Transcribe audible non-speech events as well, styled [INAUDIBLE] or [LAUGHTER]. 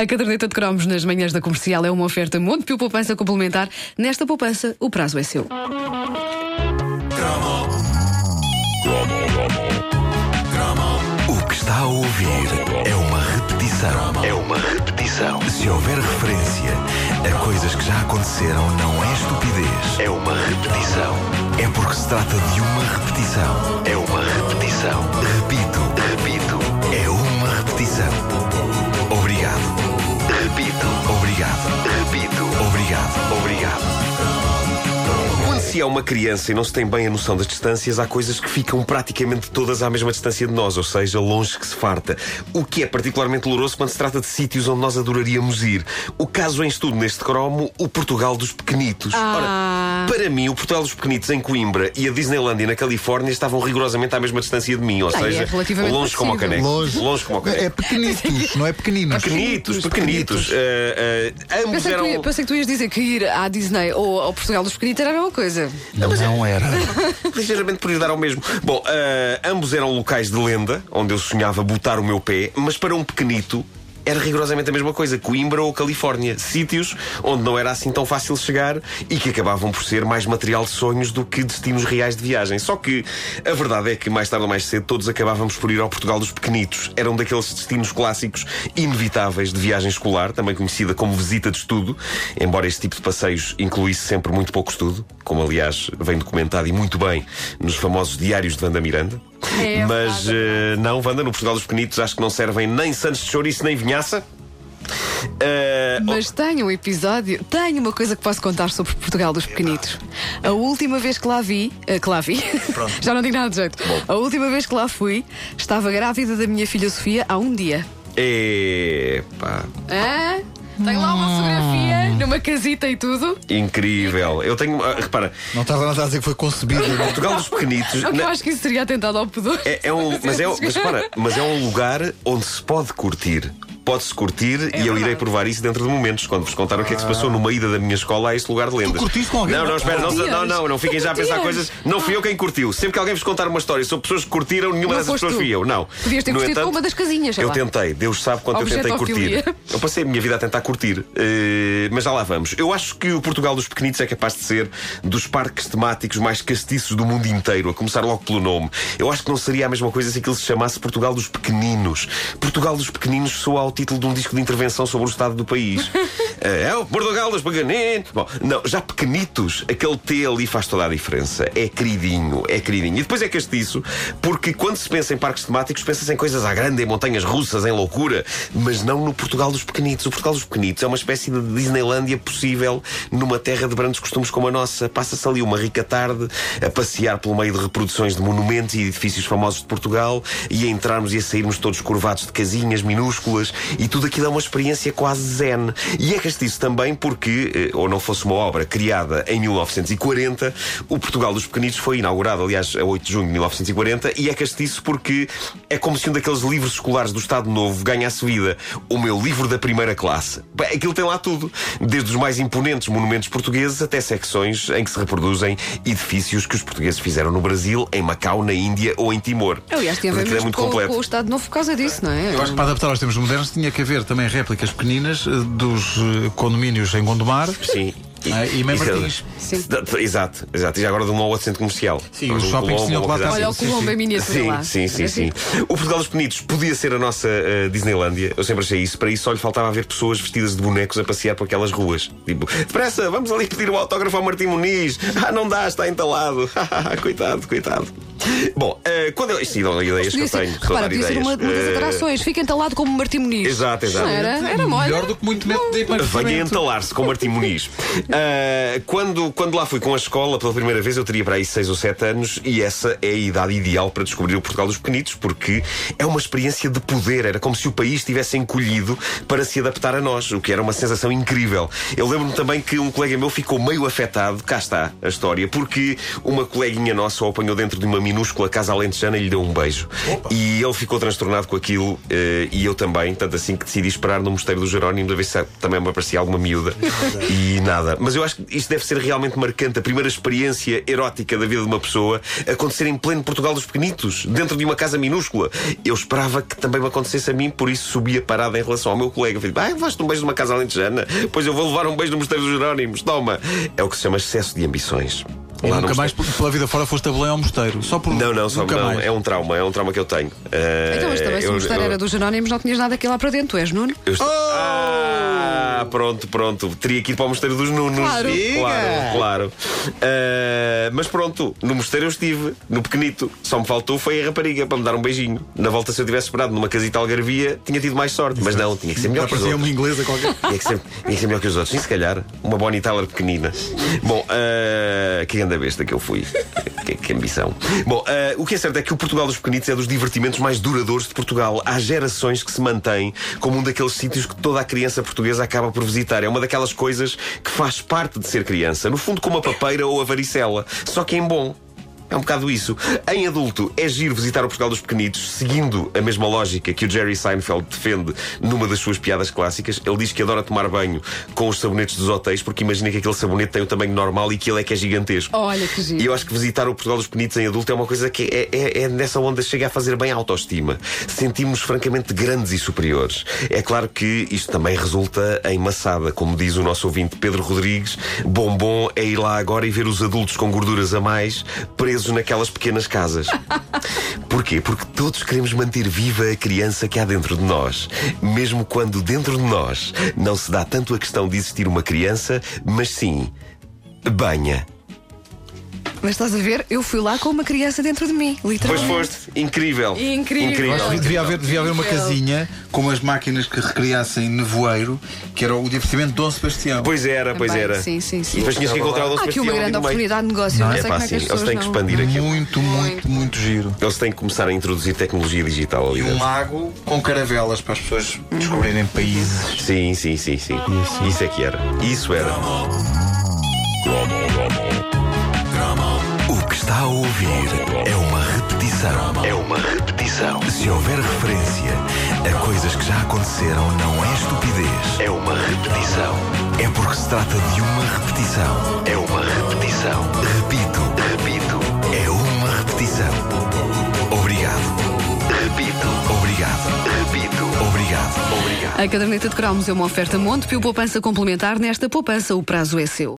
A caderneta de cromos nas manhãs da comercial é uma oferta Montepio Poupança Complementar. Nesta poupança, o prazo é seu. O que está a ouvir é uma repetição. É uma repetição. Se houver referência a coisas que já aconteceram, não é estupidez. É uma repetição. É porque se trata de uma repetição. É uma repetição. Repito, repito. É uma repetição. Se é uma criança e não se tem bem a noção das distâncias, há coisas que ficam praticamente todas à mesma distância de nós, ou seja, longe que se farta. O que é particularmente doloroso quando se trata de sítios onde nós adoraríamos ir. O caso em estudo neste cromo, o Portugal dos Pequenitos. Ah. Ora, para mim, o Portugal dos Pequenitos em Coimbra e a Disneylandia na Califórnia estavam rigorosamente à mesma distância de mim, ou Ah, é seja, relativamente longe como o parecido. caneco. Longe. Longe como o caneco. É pequenitos, não é pequeninos. Pequenitos, pequenitos. Eh, eh, ambos Pensei que, tu, eram. pensei que tu ias dizer que ir à Disney ou ao Portugal dos Pequenitos era a mesma coisa. Não, não era. [LAUGHS] Ligeiramente por ir dar ao mesmo. Bom, ah, ambos eram locais de lenda, onde eu sonhava botar o meu pé, mas para um pequenito. Era rigorosamente a mesma coisa, Coimbra ou Califórnia. Sítios onde não era assim tão fácil chegar e que acabavam por ser mais material de sonhos do que destinos reais de viagem. Só que a verdade é que mais tarde ou mais cedo todos acabávamos por ir ao Portugal dos Pequenitos. Era um daqueles destinos clássicos inevitáveis de viagem escolar, também conhecida como visita de estudo, embora este tipo de passeios incluísse sempre muito pouco estudo, como aliás vem documentado e muito bem nos famosos diários de Wanda Miranda. É [LAUGHS] Mas eh, não, Wanda, no Portugal dos Pequenitos acho que não servem nem santos de chouriço nem vinhaça. Eh, Mas tenho um episódio, tenho uma coisa que posso contar sobre Portugal dos Pequenitos. A última vez que lá vi, eh, que lá vi, [LAUGHS] já não digo nada de jeito. A última vez que lá fui, estava grávida da minha filha Sofia há um dia. Epá, Hã? Tenho lá uma fotografia numa casita e tudo. incrível. Eu tenho. ah, repara, Não estás a dizer que foi concebido. não é? Portugal dos Pequenitos. Não [LAUGHS] que eu na- acho que isso seria atentado ao pudor. É, é um, mas, é, um- mas, repara, mas é um lugar onde se pode curtir. Pode-se curtir e eu irei provar isso dentro de momentos, quando vos contar o que é que se passou numa ida da minha escola a este lugar de lendas. curtiste com alguém? Não, não, espera, não, não, não, não fiquem já a pensar coisas. Não fui eu quem curtiu. Sempre que alguém vos contar uma história sobre pessoas que curtiram, nenhuma Não dessas pessoas fui eu. Não. Podias ter No curtido com uma das casinhas, Eu lá. tentei, Deus sabe quanto eu tentei curtir. Eu passei a minha vida a tentar curtir, eh, mas já lá vamos. Eu acho que o Portugal dos Pequenitos é capaz de ser dos parques temáticos mais castiços do mundo inteiro, a começar logo pelo nome. Eu acho que não seria a mesma coisa se aquilo se chamasse Portugal dos Pequeninos. Portugal dos Pequeninos soa ao título de um disco de intervenção sobre o estado do país. [LAUGHS] Eh, é o Portugal dos Pequeninos. Bom, não, já pequenitos, aquele T ali faz toda a diferença. É queridinho, é queridinho. E depois é castiço, porque quando se pensa em parques temáticos, pensa-se em coisas à grande, em montanhas russas, em loucura, mas não no Portugal dos Pequenitos. O Portugal dos Pequenitos é uma espécie de Disneylândia possível numa terra de brandos costumes como a nossa. Passa-se ali uma rica tarde a passear pelo meio de reproduções de monumentos e edifícios famosos de Portugal e a entrarmos e a sairmos todos curvados de casinhas minúsculas e tudo aquilo é uma experiência quase zen. E é castiço também porque, eh, ou não fosse uma obra criada em 1940, o Portugal dos Pequenitos foi inaugurado, aliás, a 8 de junho de 1940, e é castiço porque é como se um daqueles livros escolares do Estado Novo ganhasse vida. O meu livro da primeira classe. Aquilo tem lá tudo. Desde os mais imponentes monumentos portugueses até secções em que se reproduzem edifícios que os portugueses fizeram no Brasil, em Macau, na Índia ou em Timor. Aliás, tem a ver é muito com, completo. com o Estado Novo por causa disso, não é? Eu acho que para adaptar aos tempos modernos tinha que haver também réplicas pequeninas eh, dos eh, condomínios em Gondomar. Sim. Ah, e Mem Isso é- Martins. Sim. Exato, exato. E já agora de um ou outro centro comercial. Sim, os shoppings tinham que lá estar. Olha o sim, Colombo em miniatura Sim, lá. sim, sim, sim. O Portugal dos Penidos podia ser a nossa eh, Disneylândia. Eu sempre achei isso. Para isso só lhe faltava haver pessoas vestidas de bonecos a passear por aquelas ruas. Tipo, depressa, vamos ali pedir o autógrafo ao Martim Muniz. [LAUGHS] Ah, não dá, está entalado. [LAUGHS] coitado, coitado. [LAUGHS] Bom, eh, quando eu. Isto são ideias que eu tenho. repara, podia ser uma, uma das Eh, atrações. Fica entalado como Martim Muniz. Exato, exato. Não era, era molha. Melhor do que muito método de Venha entalar-se com Martim Muniz. Ah, [LAUGHS] quando, quando lá fui com a escola pela primeira vez, eu teria para aí 6 ou 7 anos e essa é a idade ideal para descobrir o Portugal dos Pequenitos, porque é uma experiência de poder. Era como se o país estivesse encolhido para se adaptar a nós, o que era uma sensação incrível. Eu lembro-me também que um colega meu ficou meio afetado, cá está a história, porque uma coleguinha nossa o apanhou dentro de uma minúscula casa alentejana e lhe deu um beijo. Opa. E ele ficou transtornado com aquilo uh, e eu também, tanto assim que decidi esperar no Mosteiro do Jerónimo a ver se também me aparecia alguma miúda. e nada. Mas eu acho que isto deve ser realmente marcante. A primeira experiência erótica da vida de uma pessoa acontecer em pleno Portugal dos Pequenitos, dentro de uma casa minúscula. Eu esperava que também me acontecesse a mim, por isso subia parada em relação ao meu colega. Falei, ah, levaste um beijo numa casa alentejana? Pois eu vou levar um beijo no Mosteiro dos Jerónimos. Toma. É o que se chama excesso de ambições. E nunca mais pela vida fora foste a Belém ao mosteiro? Só por Não, não, só não. Mais. É um trauma, é um trauma que eu tenho. Uh, então, mas também se o mosteiro eu, era dos Jerónimos, não tinhas nada aqui lá para dentro, tu és Nuno? Eu estou... oh! Ah, pronto, pronto. Teria que ir para o mosteiro dos Nunos. Claro, claro. claro. Uh, mas pronto, no mosteiro eu estive, no pequenito. Só me faltou foi a rapariga para me dar um beijinho. Na volta, se eu tivesse esperado numa casita algarvia, tinha tido mais sorte. Mas não, tinha que ser melhor que os outros. uma inglesa qualquer. Tinha que, ser, tinha que ser melhor que os outros. E se calhar, uma Bonnie Tyler pequenina. Bom, uh, que grande besta que eu fui. Que, ambição. Bom, uh, o que é certo é que o Portugal dos Pequenitos é dos divertimentos mais duradouros de Portugal. Há gerações que se mantém como um daqueles sítios que toda a criança portuguesa acaba por visitar. É uma daquelas coisas que faz parte de ser criança. No fundo, como a papeira ou a varicela. Só que em bom. É um bocado isso. Em adulto, é giro visitar o Portugal dos Pequenitos, seguindo a mesma lógica que o Jerry Seinfeld defende numa das suas piadas clássicas. Ele diz que adora tomar banho com os sabonetes dos hotéis, porque imagina que aquele sabonete tem o tamanho normal e que ele é que é gigantesco. Olha que giro. E eu acho que visitar o Portugal dos Pequenitos em adulto é uma coisa que é, é, é nessa onda chega a fazer bem a autoestima. Sentimos francamente grandes e superiores. É claro que isto também resulta em maçada, como diz o nosso ouvinte Pedro Rodrigues. Bom bom é ir lá agora e ver os adultos com gorduras a mais presos presos naquelas pequenas casas. Porquê? Porque todos queremos manter viva a criança que há dentro de nós. Mesmo quando dentro de nós não se dá tanto a questão de existir uma criança, mas sim banha. Mas estás a ver, eu fui lá com uma criança dentro de mim, literalmente. Pois foste, incrível. Incrível. incrível. Devia, haver, devia haver uma casinha com umas máquinas que recriassem nevoeiro, que era o divertimento de Dom Sebastião. Pois era, pois Também, era. Sim, sim, sim. E depois tinhas que encontrar o Dom Há aqui Sebastião. uma grande oportunidade de negócio. Não, não é, sei pá, como é que sim, eles têm que não... expandir aquilo. Muito, muito, muito giro. Eles têm que começar a introduzir tecnologia digital ali E um dentro. lago com caravelas para as pessoas descobrirem países. Sim, sim, sim, sim. Isso é que era. Isso era. O que está a ouvir é uma repetição. É uma repetição. Se houver referência a coisas que já aconteceram, não é estupidez. É uma repetição. É porque se trata de uma repetição. É uma repetição. Repito, repito. É uma repetição. Obrigado. Repito. Obrigado. Repito. Obrigado. Obrigado. A caderneta de cromos é uma oferta Montepio Poupança Complementar. Nesta poupança, o prazo é seu.